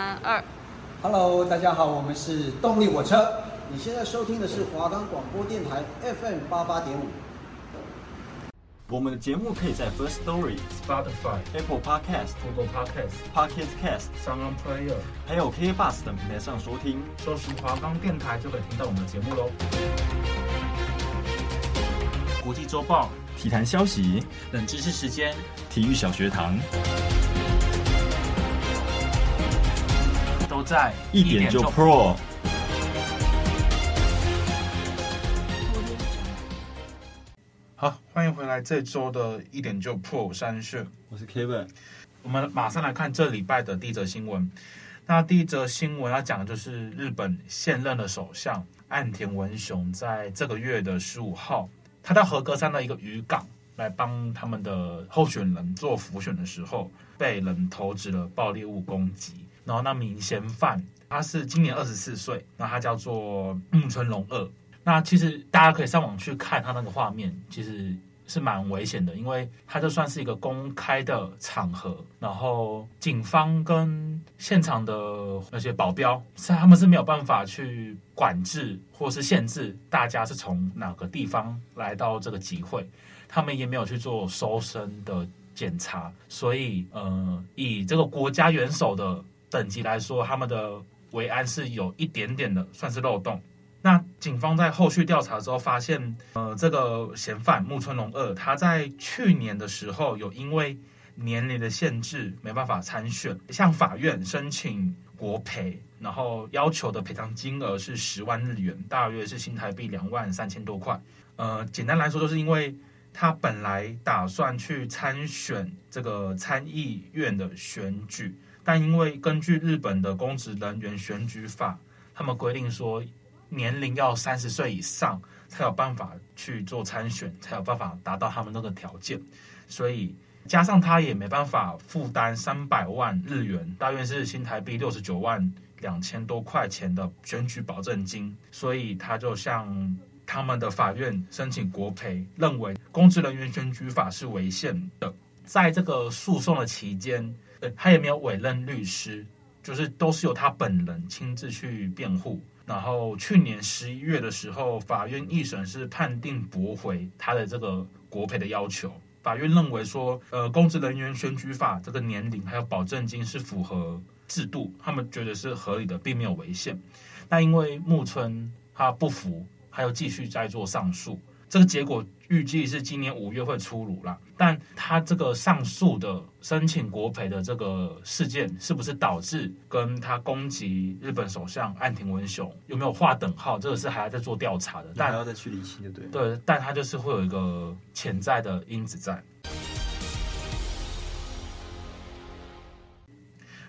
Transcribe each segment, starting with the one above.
三二，Hello，大家好，我们是动力火车。你现在收听的是华冈广播电台 FM 八八点五。我们的节目可以在 First Story、Spotify、Apple Podcast、Google Podcast、Pocket Cast、Sound Player，还有 KK Bus 等平台上收听。搜寻华冈电台就可以听到我们的节目喽。国际周报、体坛消息、冷知识时间、体育小学堂。在一点就 Pro。好，欢迎回来这周的一点就 Pro 三选，我是 Kevin。我们马上来看这礼拜的第一则新闻。那第一则新闻要讲的就是日本现任的首相岸田文雄，在这个月的十五号，他到和歌山的一个渔港来帮他们的候选人做浮选的时候，被人投掷了爆裂物攻击。然后那名嫌犯他是今年二十四岁，那他叫做木村隆二。那其实大家可以上网去看他那个画面，其实是蛮危险的，因为他就算是一个公开的场合，然后警方跟现场的那些保镖，是他们是没有办法去管制或是限制大家是从哪个地方来到这个集会，他们也没有去做搜身的检查，所以呃，以这个国家元首的。等级来说，他们的维安是有一点点的算是漏洞。那警方在后续调查之后发现，呃，这个嫌犯木村隆二，他在去年的时候有因为年龄的限制没办法参选，向法院申请国赔，然后要求的赔偿金额是十万日元，大约是新台币两万三千多块。呃，简单来说，就是因为他本来打算去参选这个参议院的选举。但因为根据日本的公职人员选举法，他们规定说年龄要三十岁以上才有办法去做参选，才有办法达到他们那个条件。所以加上他也没办法负担三百万日元，大约是新台币六十九万两千多块钱的选举保证金，所以他就向他们的法院申请国赔，认为公职人员选举法是违宪的。在这个诉讼的期间。他也没有委任律师，就是都是由他本人亲自去辩护。然后去年十一月的时候，法院一审是判定驳回他的这个国赔的要求。法院认为说，呃，公职人员选举法这个年龄还有保证金是符合制度，他们觉得是合理的，并没有违宪。那因为木村他不服，还有继续在做上诉。这个结果预计是今年五月会出炉啦，但他这个上诉的申请国赔的这个事件，是不是导致跟他攻击日本首相岸田文雄有没有划等号？这个是还要再做调查的，但还要再去理清的，对对，但他就是会有一个潜在的因子在。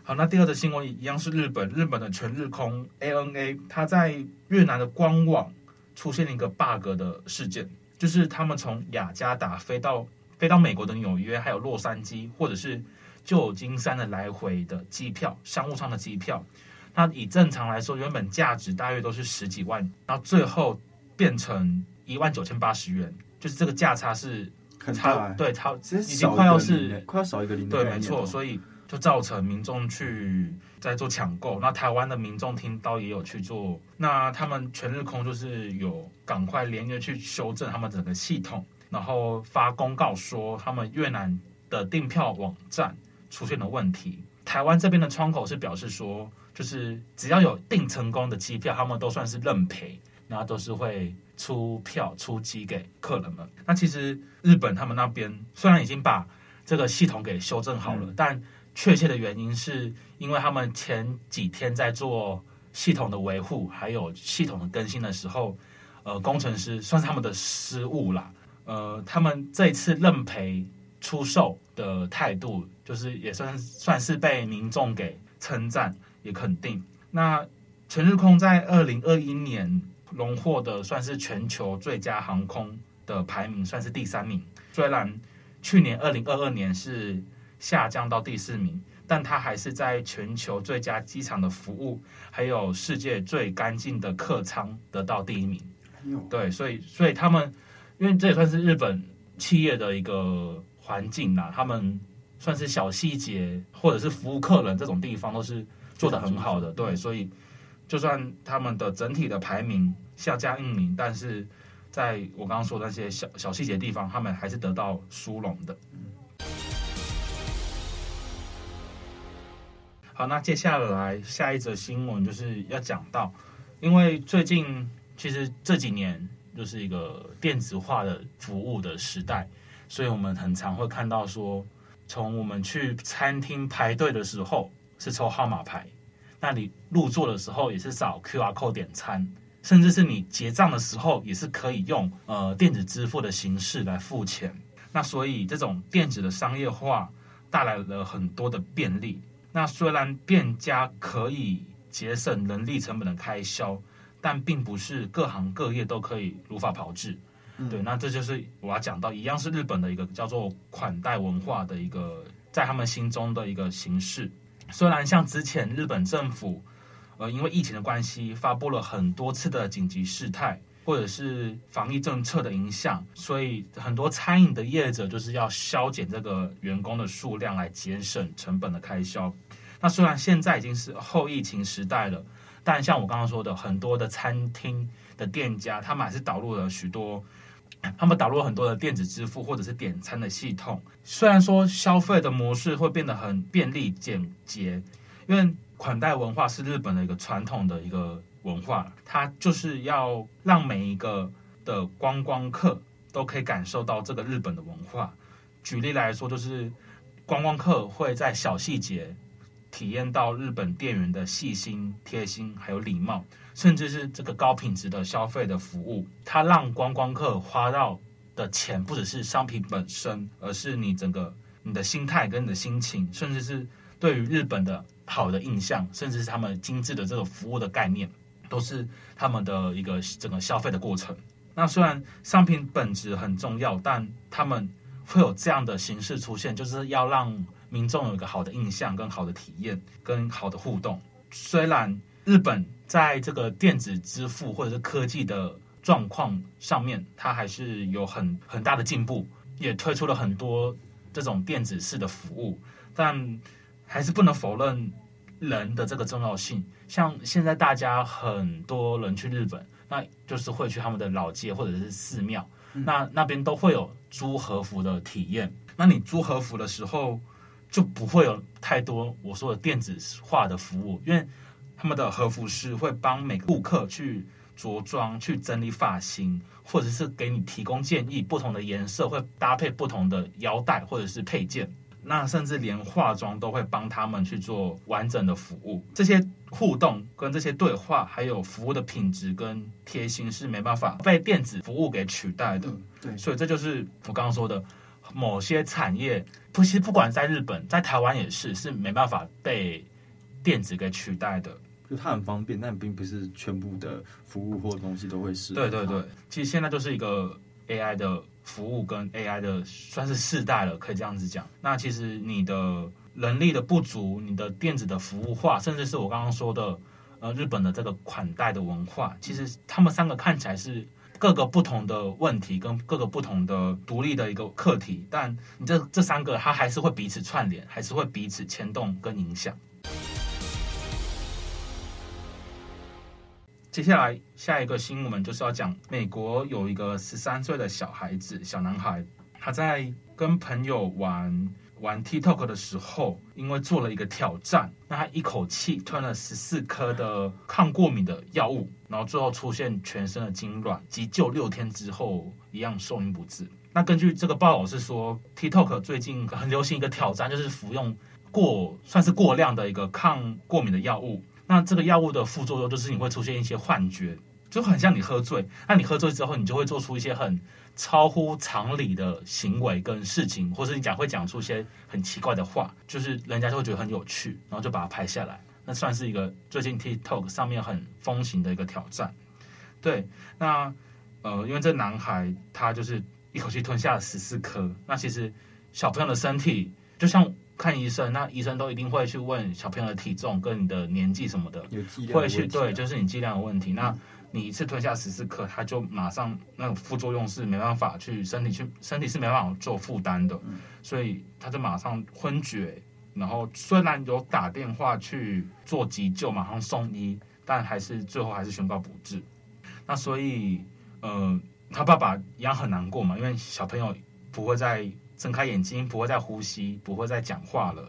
好，那第二则新闻一样是日本，日本的全日空 ANA，它在越南的官网。出现了一个 bug 的事件，就是他们从雅加达飞到飞到美国的纽约，还有洛杉矶或者是旧金山的来回的机票，商务舱的机票，那以正常来说，原本价值大约都是十几万，然后最后变成一万九千八十元，就是这个价差是很差，对，超已经快要是快要少一个零，对，没错，所以。就造成民众去在做抢购，那台湾的民众听到也有去做，那他们全日空就是有赶快连夜去修正他们整个系统，然后发公告说他们越南的订票网站出现了问题。台湾这边的窗口是表示说，就是只要有订成功的机票，他们都算是认赔，然后都是会出票出机给客人们。那其实日本他们那边虽然已经把这个系统给修正好了，嗯、但确切的原因是因为他们前几天在做系统的维护，还有系统的更新的时候，呃，工程师算是他们的失误啦。呃，他们这一次认赔出售的态度，就是也算算是被民众给称赞也肯定。那全日空在二零二一年荣获的算是全球最佳航空的排名，算是第三名。虽然去年二零二二年是下降到第四名，但他还是在全球最佳机场的服务，还有世界最干净的客舱得到第一名。对，所以所以他们，因为这也算是日本企业的一个环境啦，他们算是小细节或者是服务客人这种地方都是做得很好的，对，所以就算他们的整体的排名下降一名，但是在我刚刚说的那些小小细节地方，他们还是得到殊荣的。好，那接下来下一则新闻就是要讲到，因为最近其实这几年就是一个电子化的服务的时代，所以我们很常会看到说，从我们去餐厅排队的时候。是抽号码牌，那你入座的时候也是扫 QR code 点餐，甚至是你结账的时候也是可以用呃电子支付的形式来付钱。那所以这种电子的商业化带来了很多的便利。那虽然店家可以节省人力成本的开销，但并不是各行各业都可以如法炮制。嗯、对，那这就是我要讲到，一样是日本的一个叫做款待文化的一个在他们心中的一个形式。虽然像之前日本政府，呃，因为疫情的关系，发布了很多次的紧急事态，或者是防疫政策的影响，所以很多餐饮的业者就是要削减这个员工的数量来节省成本的开销。那虽然现在已经是后疫情时代了，但像我刚刚说的，很多的餐厅的店家，他们还是导入了许多。他们导入了很多的电子支付或者是点餐的系统，虽然说消费的模式会变得很便利简洁，因为款待文化是日本的一个传统的一个文化，它就是要让每一个的观光客都可以感受到这个日本的文化。举例来说，就是观光客会在小细节体验到日本店员的细心、贴心，还有礼貌。甚至是这个高品质的消费的服务，它让观光客花到的钱不只是商品本身，而是你整个你的心态跟你的心情，甚至是对于日本的好的印象，甚至是他们精致的这个服务的概念，都是他们的一个整个消费的过程。那虽然商品本质很重要，但他们会有这样的形式出现，就是要让民众有一个好的印象、跟好的体验、跟好的互动。虽然日本。在这个电子支付或者是科技的状况上面，它还是有很很大的进步，也推出了很多这种电子式的服务，但还是不能否认人的这个重要性。像现在大家很多人去日本，那就是会去他们的老街或者是寺庙，那那边都会有租和服的体验。那你租和服的时候，就不会有太多我说的电子化的服务，因为。他们的和服师会帮每个顾客去着装、去整理发型，或者是给你提供建议，不同的颜色会搭配不同的腰带或者是配件。那甚至连化妆都会帮他们去做完整的服务。这些互动跟这些对话，还有服务的品质跟贴心是没办法被电子服务给取代的。对，所以这就是我刚刚说的，某些产业，不，其实不管在日本，在台湾也是，是没办法被电子给取代的。就它很方便，但并不是全部的服务或东西都会是。对对对，其实现在就是一个 AI 的服务跟 AI 的算是世代了，可以这样子讲。那其实你的人力的不足，你的电子的服务化，甚至是我刚刚说的，呃，日本的这个款待的文化，其实他们三个看起来是各个不同的问题跟各个不同的独立的一个课题，但你这这三个它还是会彼此串联，还是会彼此牵动跟影响。接下来下一个新闻就是要讲，美国有一个十三岁的小孩子，小男孩，他在跟朋友玩玩 TikTok 的时候，因为做了一个挑战，那他一口气吞了十四颗的抗过敏的药物，然后最后出现全身的痉挛，急救六天之后一样寿命不治。那根据这个报道是说，TikTok 最近很流行一个挑战，就是服用过算是过量的一个抗过敏的药物。那这个药物的副作用就是你会出现一些幻觉，就很像你喝醉。那你喝醉之后，你就会做出一些很超乎常理的行为跟事情，或是你讲会讲出一些很奇怪的话，就是人家就会觉得很有趣，然后就把它拍下来。那算是一个最近 TikTok 上面很风行的一个挑战。对，那呃，因为这男孩他就是一口气吞下了十四颗。那其实小朋友的身体就像。看医生，那医生都一定会去问小朋友的体重跟你的年纪什么的，的会去对，就是你剂量的问题。那你一次吞下十四颗，他就马上那个副作用是没办法去身体去身体是没办法做负担的，所以他就马上昏厥，然后虽然有打电话去做急救，马上送医，但还是最后还是宣告不治。那所以，呃，他爸爸一样很难过嘛，因为小朋友不会再睁开眼睛，不会再呼吸，不会再讲话了。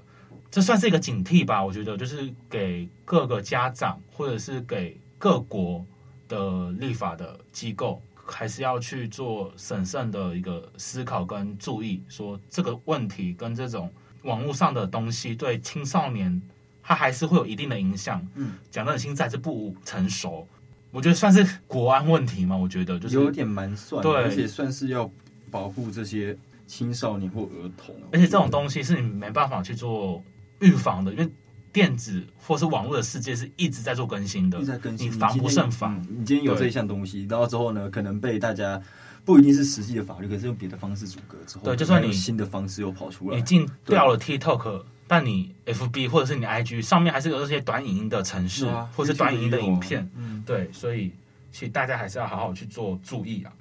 这算是一个警惕吧？我觉得，就是给各个家长，或者是给各国的立法的机构，还是要去做审慎的一个思考跟注意，说这个问题跟这种。网络上的东西对青少年，他还是会有一定的影响。嗯，讲的现在是不成熟，我觉得算是国安问题嘛。我觉得就是有点蛮算，对，而且算是要保护这些青少年或儿童。而且这种东西是你没办法去做预防的，因为电子或是网络的世界是一直在做更新的，一直在更新，你防不胜防。你今天，有这一项东西，然后之后呢，可能被大家。不一定是实际的法律，可是用别的方式阻隔之后，对，就算你新的方式又跑出来，你禁掉了 TikTok，但你 FB 或者是你 IG 上面还是有这些短影音的城市，啊、或者是短影音的影片，嗯，对，所以其实大家还是要好好去做注意啊。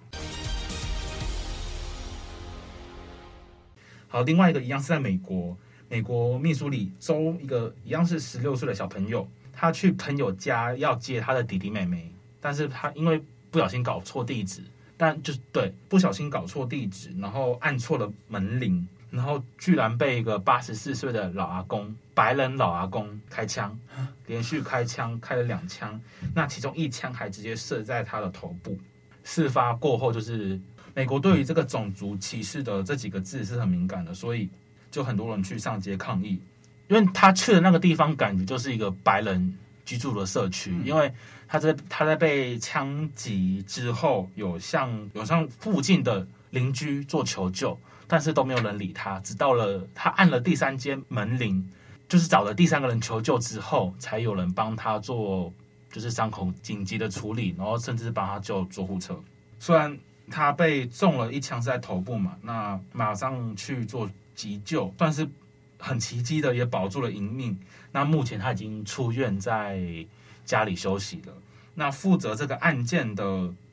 好，另外一个一样是在美国，美国密苏里州一个一样是十六岁的小朋友，他去朋友家要接他的弟弟妹妹，但是他因为不小心搞错地址。但就是对，不小心搞错地址，然后按错了门铃，然后居然被一个八十四岁的老阿公，白人老阿公开枪，连续开枪开了两枪，那其中一枪还直接射在他的头部。事发过后，就是美国对于这个种族歧视的这几个字是很敏感的，所以就很多人去上街抗议，因为他去的那个地方感觉就是一个白人居住的社区，因为。他在他在被枪击之后，有向有向附近的邻居做求救，但是都没有人理他。直到了他按了第三间门铃，就是找了第三个人求救之后，才有人帮他做就是伤口紧急的处理，然后甚至帮他叫救护车。虽然他被中了一枪是在头部嘛，那马上去做急救，算是很奇迹的也保住了一命。那目前他已经出院在。家里休息了。那负责这个案件的，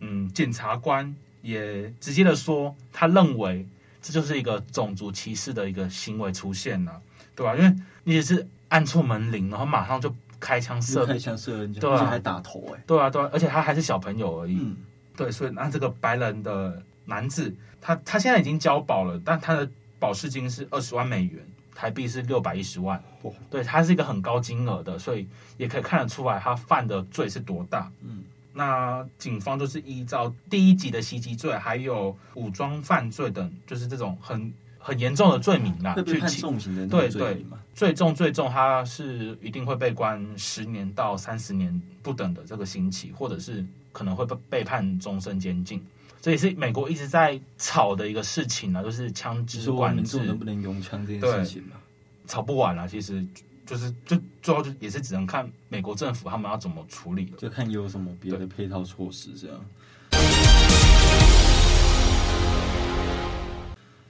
嗯，检察官也直接的说，他认为这就是一个种族歧视的一个行为出现了，对吧？因为你也是按错门铃，然后马上就开枪射，开枪射人家，对啊，还打头，哎，对啊，对啊，而且他还是小朋友而已，嗯，对，所以那这个白人的男子，他他现在已经交保了，但他的保释金是二十万美元。台币是六百一十万，对，他是一个很高金额的，所以也可以看得出来他犯的罪是多大。嗯，那警方就是依照第一级的袭击罪，还有武装犯罪等，就是这种很很严重的罪名啦，去判重刑的对对，最重最重，他是一定会被关十年到三十年不等的这个刑期，或者是可能会被被判终身监禁。这也是美国一直在吵的一个事情啊，就是枪支管制能不能用枪这件事情嘛，吵不完了，啊。其实就是就最后就也是只能看美国政府他们要怎么处理了，就看有什么别的配套措施这样。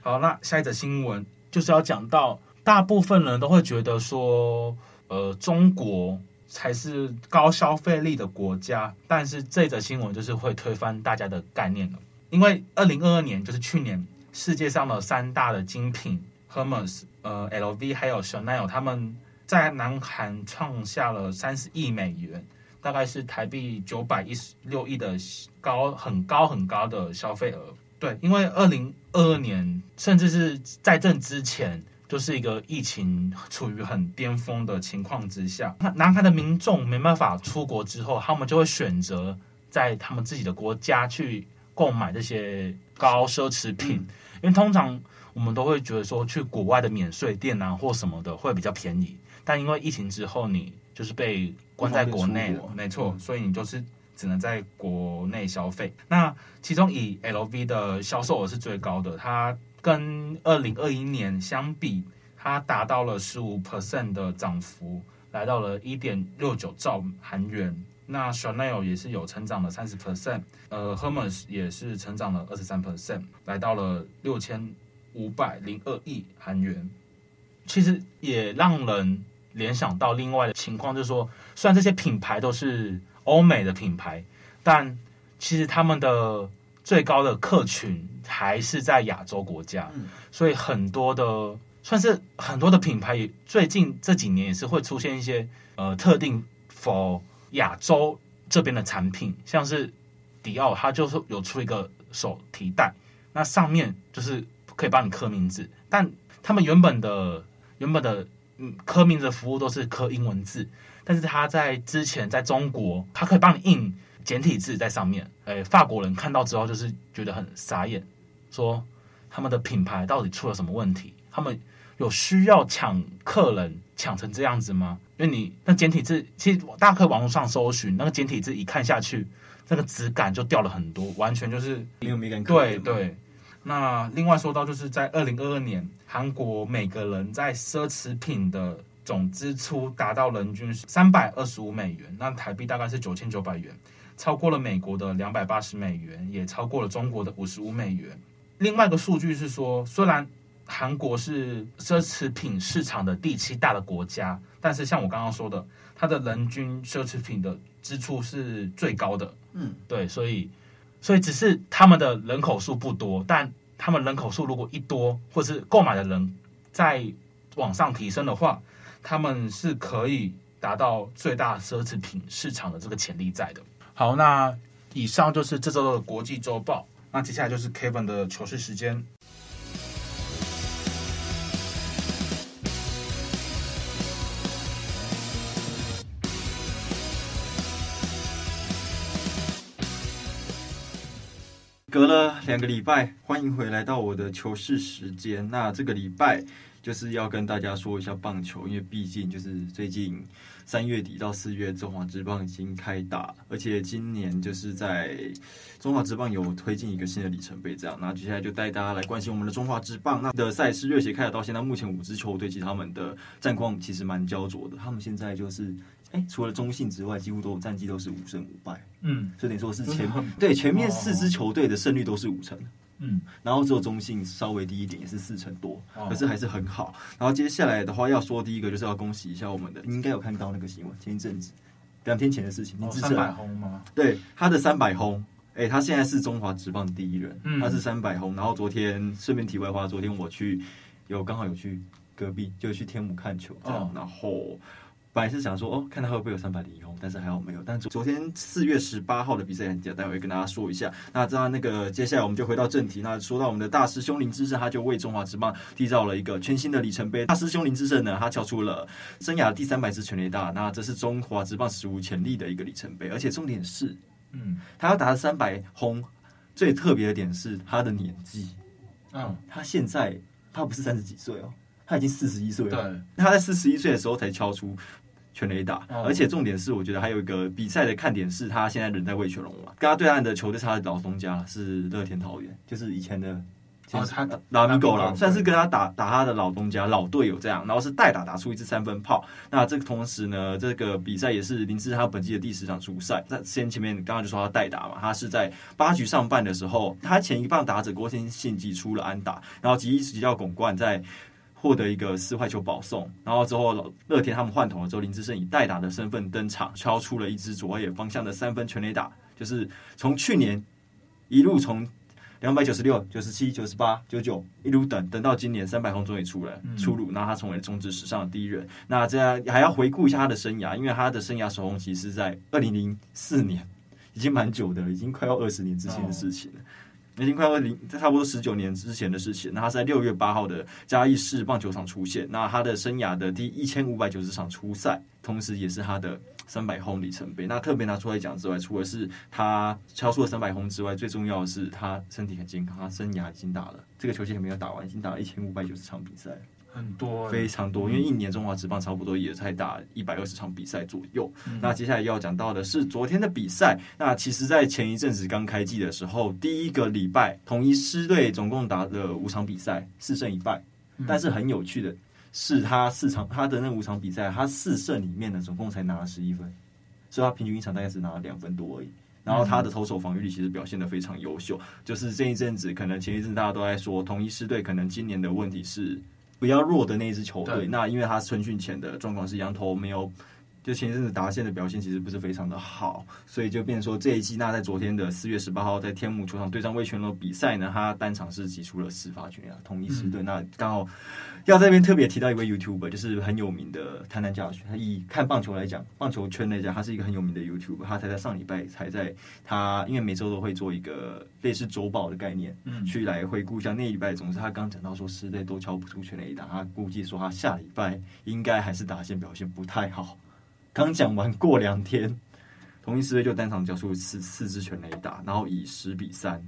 好，那下一则新闻就是要讲到，大部分人都会觉得说，呃，中国。才是高消费力的国家，但是这则新闻就是会推翻大家的概念了。因为二零二二年就是去年，世界上的三大的精品 Hermes、呃 LV 还有 Chanel，他们在南韩创下了三十亿美元，大概是台币九百一十六亿的高很高很高的消费额。对，因为二零二二年甚至是在这之前。就是一个疫情处于很巅峰的情况之下，那南韩的民众没办法出国之后，他们就会选择在他们自己的国家去购买这些高奢侈品，因为通常我们都会觉得说去国外的免税店啊或什么的会比较便宜，但因为疫情之后你就是被关在国内了，没错，所以你就是只能在国内消费。那其中以 LV 的销售额是最高的，它。跟二零二一年相比，它达到了十五 percent 的涨幅，来到了一点六九兆韩元。那 Chanel 也是有成长了三十 percent，呃，Hermes 也是成长了二十三 percent，来到了六千五百零二亿韩元。其实也让人联想到另外的情况，就是说，虽然这些品牌都是欧美的品牌，但其实他们的最高的客群还是在亚洲国家，所以很多的算是很多的品牌也最近这几年也是会出现一些呃特定 for 亚洲这边的产品，像是迪奥，它就是有出一个手提袋，那上面就是可以帮你刻名字，但他们原本的原本的嗯刻名字的服务都是刻英文字，但是他在之前在中国，他可以帮你印简体字在上面，诶，法国人看到之后就是觉得很傻眼，说他们的品牌到底出了什么问题？他们有需要抢客人抢成这样子吗？因为你那简体字，其实大家可以网络上搜寻那个简体字，一看下去，那个质感就掉了很多，完全就是没有美感。对对。那另外说到，就是在二零二二年，韩国每个人在奢侈品的总支出达到人均三百二十五美元，那台币大概是九千九百元，超过了美国的两百八十美元，也超过了中国的五十五美元。另外一个数据是说，虽然韩国是奢侈品市场的第七大的国家，但是像我刚刚说的，它的人均奢侈品的支出是最高的。嗯，对，所以，所以只是他们的人口数不多，但他们人口数如果一多，或是购买的人在往上提升的话，他们是可以达到最大奢侈品市场的这个潜力在的。好，那以上就是这周的国际周报，那接下来就是 Kevin 的糗事时间。隔了两个礼拜，欢迎回来到我的糗事时间。那这个礼拜就是要跟大家说一下棒球，因为毕竟就是最近三月底到四月，中华职棒已经开打，而且今年就是在中华职棒有推进一个新的里程碑。这样，那接下来就带大家来关心我们的中华职棒。那的赛事热血开打到现在，目前五支球队其实他们的战况其实蛮焦灼的。他们现在就是。哎，除了中信之外，几乎都有战绩都是五胜五败。嗯，所以等于说是前 对前面四支球队的胜率都是五成。嗯，然后只有中性稍微低一点，也是四成多，可是还是很好。然后接下来的话要说第一个就是要恭喜一下我们的，你应该有看到那个新闻，前一阵子两天前的事情，三百轰吗？对，他的三百轰，哎，他现在是中华职棒第一人，他是三百轰。然后昨天顺便题外话，昨天我去有刚好有去隔壁，就去天母看球，这样，然后。本来是想说哦，看他会不会有三百零一轰，但是还好没有。但昨昨天四月十八号的比赛很简单，待会跟大家说一下。那这样那个接下来我们就回到正题。那说到我们的大师兄林志胜，他就为中华职棒缔造了一个全新的里程碑。大师兄林志胜呢，他敲出了生涯第三百支全垒打，那这是中华职棒史无前例的一个里程碑。而且重点是，嗯，他要达三百轰，最特别的点是他的年纪。嗯，他现在他不是三十几岁哦，他已经四十一岁了。对，他在四十一岁的时候才敲出。全垒打，而且重点是，我觉得还有一个比赛的看点是他现在人在味全龙嘛，跟他对岸的球队，他的老东家是乐天桃园，就是以前的哦，他拉米狗了，算是跟他打打他的老东家老队友这样，然后是代打打出一支三分炮。那这个同时呢，这个比赛也是林智胜他本季的第十场出赛。在先前面刚刚就说他代打嘛，他是在八局上半的时候，他前一棒打者郭天信击出了安打，然后吉一直叫巩冠在。获得一个四坏球保送，然后之后乐天他们换头了之后，林志胜以代打的身份登场，敲出了一支左野方向的三分全垒打，就是从去年一路从两百九十六、九十七、九十八、九九一路等等到今年三百轰终于出来出炉，那他成为中职史上的第一人。那这样还要回顾一下他的生涯，因为他的生涯首轰其实是在二零零四年，已经蛮久的，已经快要二十年之前的事情了。已经快要零，差不多十九年之前的事情。那他在六月八号的嘉义市棒球场出现。那他的生涯的第一千五百九十场出赛，同时也是他的三百轰里程碑。那特别拿出来讲之外，除了是他敲出了三百轰之外，最重要的是他身体很健康。他生涯已经打了这个球季还没有打完，已经打了一千五百九十场比赛。很多，非常多，因为一年中华职棒差不多也才打一百二十场比赛左右。那接下来要讲到的是昨天的比赛。那其实，在前一阵子刚开季的时候，第一个礼拜统一狮队总共打了五场比赛，四胜一败。但是很有趣的是，他四场他的那五场比赛，他四胜里面呢，总共才拿了十一分，所以他平均一场大概只拿了两分多而已。然后他的投手防御力其实表现得非常优秀。就是这一阵子，可能前一阵大家都在说统一师队可能今年的问题是。比较弱的那一支球队，那因为他春训前的状况是羊头没有就前一阵子达线的表现其实不是非常的好，所以就变成说这一季那在昨天的四月十八号在天母球场对战魏全龙比赛呢，他单场是击出了四发全垒打，统一狮队。那刚好要在这边特别提到一位 YouTuber，就是很有名的台南教学。他以看棒球来讲，棒球圈来讲，他是一个很有名的 YouTuber。他才在上礼拜才在他，因为每周都会做一个类似周报的概念，嗯，去来回顾一下那礼拜。总之，他刚讲到说狮队都敲不出全垒打，他估计说他下礼拜应该还是达线表现不太好。刚讲完过两天，同一狮队就单场交出四四支全垒打，然后以十比三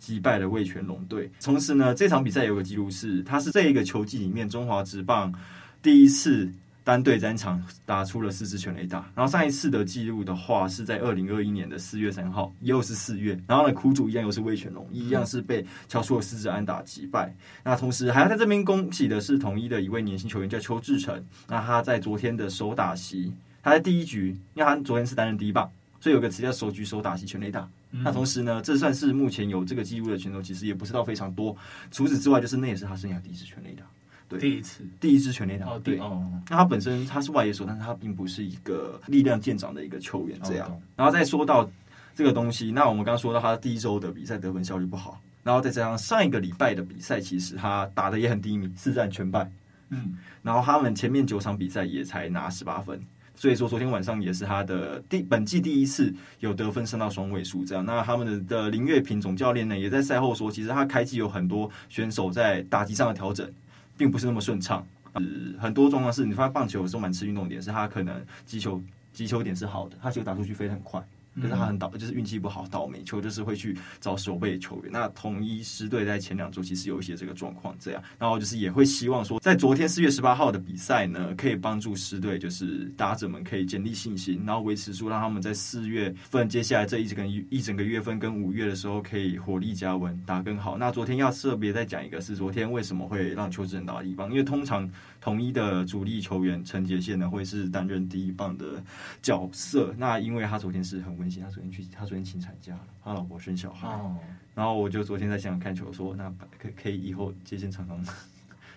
击败了味全龙队。同时呢，这场比赛有个记录是，他是这一个球季里面中华职棒第一次单队单场打出了四支全垒打。然后上一次的记录的话，是在二零二一年的四月三号，又是四月。然后呢，苦主一样又是味全龙，一样是被敲出了四支安打击败。那同时还要在这边恭喜的是统一的一位年轻球员叫邱志成。那他在昨天的首打席。他在第一局，因为他昨天是担任第一棒，所以有个词叫“首局首打席全垒打”。嗯。那同时呢，这算是目前有这个记录的选手，其实也不是到非常多。除此之外，就是那也是他生涯第一次全垒打，对，第一次，第一支全垒打。哦，对哦。那他本身他是外野手，但是他并不是一个力量见长的一个球员，这样。哦。然后再说到这个东西，那我们刚刚说到他第一周的比赛得分效率不好，然后再加上上一个礼拜的比赛，其实他打的也很低迷，四战全败。嗯。然后他们前面九场比赛也才拿十八分。所以说，昨天晚上也是他的第本季第一次有得分升到双位数这样。那他们的的林月平总教练呢，也在赛后说，其实他开季有很多选手在打击上的调整，并不是那么顺畅。呃，很多状况是你发现棒球有时候蛮吃运动点，是他可能击球击球点是好的，他球打出去飞得很快。可是他很倒，就是运气不好，倒霉球就是会去找守备球员。那统一狮队在前两周其实有一些这个状况，这样，然后就是也会希望说，在昨天四月十八号的比赛呢，可以帮助狮队，就是打者们可以建立信心，然后维持住，让他们在四月份接下来这一整个一整个月份跟五月的时候可以火力加温，打更好。那昨天要特别再讲一个，是昨天为什么会让邱志仁打一棒，因为通常。统一的主力球员陈杰宪呢，会是担任第一棒的角色。那因为他昨天是很温馨，他昨天去，他昨天请产假了，他老婆生小孩。哦。然后我就昨天在现场看球，说那可可以以后杰宪常常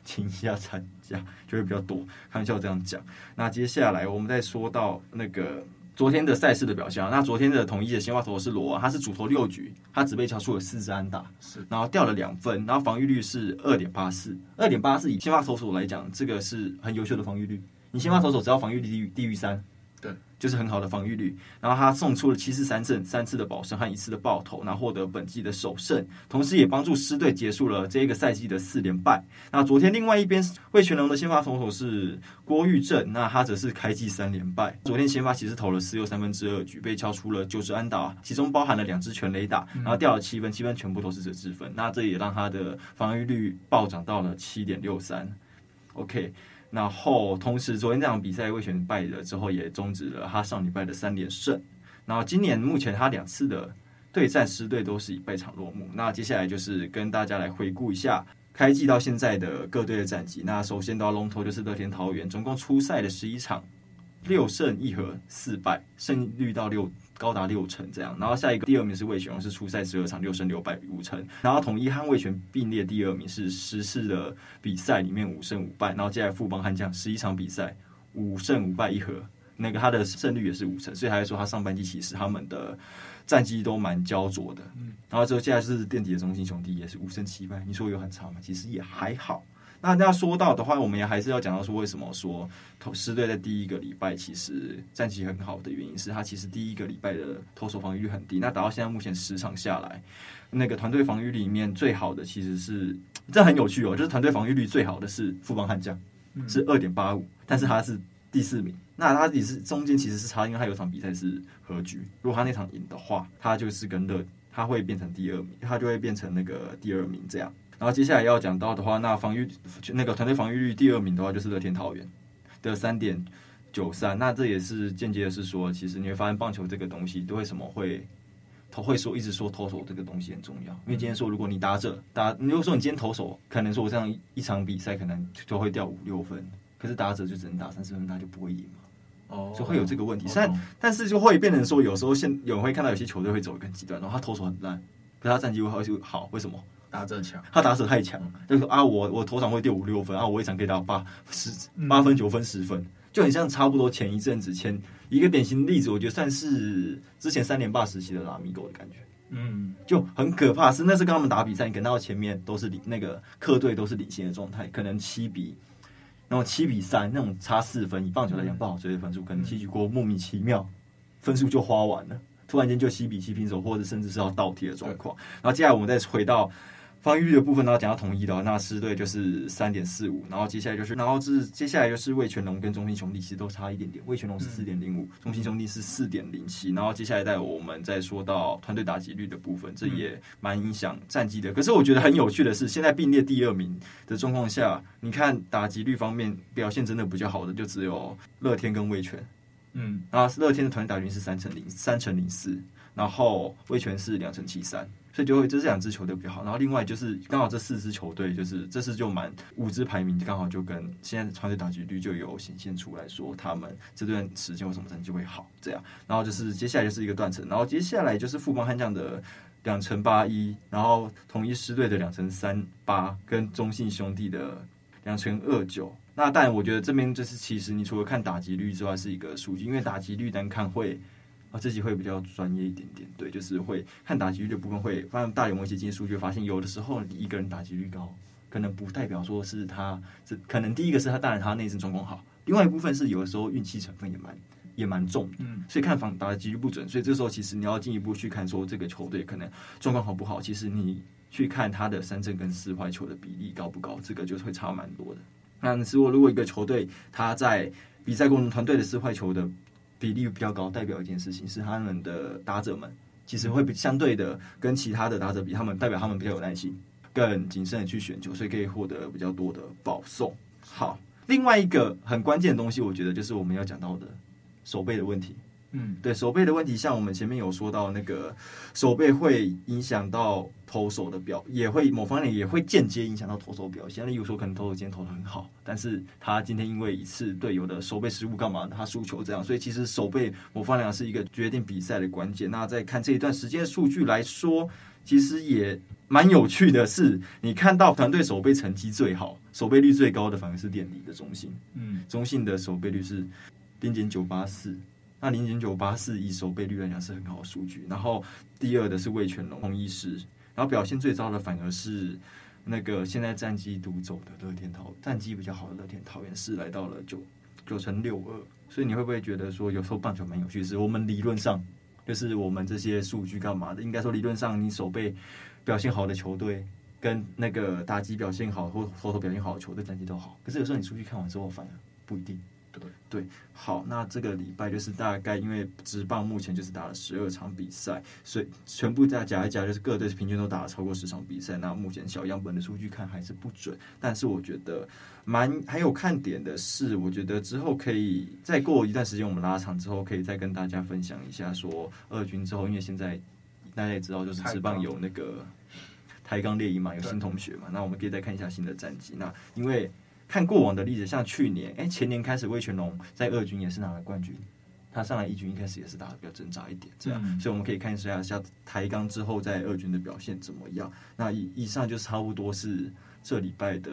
请一下产假，就会比较多。开玩笑这样讲。那接下来我们再说到那个。昨天的赛事的表现啊，那昨天的统一的先发投手是罗，他是主投六局，他只被敲出了四支安打，是，然后掉了两分，然后防御率是二点八四，二点八四以先发投手来讲，这个是很优秀的防御率。你先发投手只要防御率低于低于三。对，就是很好的防御率。然后他送出了七次三振，三次的保胜和一次的爆头，然后获得本季的首胜，同时也帮助狮队结束了这一个赛季的四连败。那昨天另外一边魏全龙的先发投手是郭玉正，那他则是开季三连败。昨天先发其实投了四又三分之二局，被敲出了九支安打，其中包含了两支全垒打，然后掉了七分，七分全部都是责置分。那这也让他的防御率暴涨到了七点六三。OK。然后，同时昨天这场比赛味全败了之后，也终止了他上礼拜的三连胜。然后今年目前他两次的对战狮队都是以败场落幕。那接下来就是跟大家来回顾一下开季到现在的各队的战绩。那首先都要龙头就是乐天桃园，总共出赛的十一场，六胜一和四败，胜率到六。高达六成这样，然后下一个第二名是魏全龙，是初赛十二场六胜六败五成，然后统一和魏全并列第二名，是十四的比赛里面五胜五败，然后接下来富邦悍将十一场比赛五胜五败一和，那个他的胜率也是五成，所以还是说他上半季其实他们的战绩都蛮焦灼的，嗯，然后之后接下来是垫底的中心兄弟也是五胜七败，你说有很差吗？其实也还好。那那说到的话，我们也还是要讲到说，为什么说投狮队在第一个礼拜其实战绩很好的原因是，他其实第一个礼拜的投手防御率很低。那打到现在目前十场下来，那个团队防御里面最好的其实是这很有趣哦，就是团队防御率最好的是富邦悍将，是二点八五，但是他是第四名。那他也是中间其实是差，因为他有场比赛是和局，如果他那场赢的话，他就是跟乐他会变成第二名，他就会变成那个第二名这样。然后接下来要讲到的话，那防御那个团队防御率第二名的话，就是乐天桃园的三点九三。那这也是间接的是说，其实你会发现棒球这个东西，都为什么会投会说一直说投手这个东西很重要。因为今天说，如果你打者打，你如果说你今天投手可能说我这样一场比赛可能就会掉五六分，可是打者就只能打三四分，他就不会赢嘛。哦，就会有这个问题。但但是就会变成说，有时候现有人会看到有些球队会走一个极端，然后他投手很烂，可是他战绩会就好，为什么？打者强，他打者太强，就是说啊，我我头场会丢五六分啊，我一场可以打八十八分九分十分，就很像差不多前一阵子前一个典型例子，我觉得算是之前三连霸时期的拉米狗的感觉。嗯，就很可怕，是那次跟他们打比赛，你跟到前面都是领那个客队都是领先的状态，可能七比那种七比三那种差四分，以棒球来讲不好追的分数，可能七局过莫名其妙分数就花完了，突然间就七比七平手，或者甚至是要倒贴的状况。然后接下来我们再回到。防御率的部分，然后讲到统一的话，那狮队就是三点四五，然后接下来就是，然后是接下来就是味全龙跟中信兄弟，其实都差一点点，味全龙是四点零五，中信兄弟是四点零七，然后接下来带我们再说到团队打击率的部分，这也蛮影响战绩的。可是我觉得很有趣的是，现在并列第二名的状况下，你看打击率方面表现真的比较好的，就只有乐天跟味全，嗯，然后乐天的团队打击率是三成零三成零四，然后味全是两成七三。所以就会这是两支球队比较好，然后另外就是刚好这四支球队就是这次就满五支排名刚好就跟现在团队打击率就有显现出来说他们这段时间为什么成绩会好这样，然后就是接下来就是一个断层，然后接下来就是富邦悍将的两成八一，然后统一狮队的两成三八跟中信兄弟的两成二九，那但我觉得这边就是其实你除了看打击率之外是一个数据，因为打击率单看会。自己会比较专业一点点，对，就是会看打击率的部分，会发现大联盟一些经验数据，发现有的时候一个人打击率高，可能不代表说是他，这可能第一个是他当然他内阵状况好，另外一部分是有的时候运气成分也蛮也蛮重，嗯，所以看防打的几率不准，所以这时候其实你要进一步去看说这个球队可能状况好不好，其实你去看他的三振跟四坏球的比例高不高，这个就会差蛮多的。那如果如果一个球队他在比赛过程团队的四坏球的比例比较高，代表一件事情是他们的打者们其实会比相对的跟其他的打者比，他们代表他们比较有耐心，更谨慎的去选球，所以可以获得比较多的保送。好，另外一个很关键的东西，我觉得就是我们要讲到的守备的问题。嗯，对，手背的问题，像我们前面有说到，那个手背会影响到投手的表，也会某方面也会间接影响到投手表现。例如说，可能投手今天投的很好，但是他今天因为一次队友的手背失误干嘛，他输球这样，所以其实手背某方面是一个决定比赛的关键。那再看这一段时间的数据来说，其实也蛮有趣的是，你看到团队守备成绩最好、守备率最高的反而是店里的中信，嗯，中信的守备率是零点九八四。那零点九八四以守备率来讲是很好的数据，然后第二的是味全龙、统一狮，然后表现最糟的反而是那个现在战绩独走的乐天桃，战绩比较好的乐天桃园是来到了九九成六二，所以你会不会觉得说有时候棒球蛮有趣是，我们理论上就是我们这些数据干嘛的？应该说理论上你守备表现好的球队跟那个打击表现好或投手表现好的球队战绩都好，可是有时候你数据看完之后反而不一定。对对，好，那这个礼拜就是大概因为职棒目前就是打了十二场比赛，所以全部再加一加，就是各队平均都打了超过十场比赛。那目前小样本的数据看还是不准，但是我觉得蛮还有看点的是，我觉得之后可以再过一段时间，我们拉长之后可以再跟大家分享一下说二军之后，因为现在大家也知道，就是职棒有那个台钢猎鹰嘛，有新同学嘛，那我们可以再看一下新的战绩。那因为。看过往的例子，像去年，哎，前年开始，魏全龙在二军也是拿了冠军，他上来一军一开始也是打的比较挣扎一点，这样，嗯、所以我们可以看一下下台钢之后在二军的表现怎么样。那以以上就差不多是这礼拜的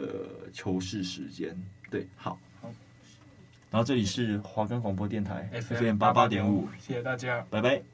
球市时间，对，好，好，然后这里是华冈广播电台 FM 八八点五，谢谢大家，拜拜。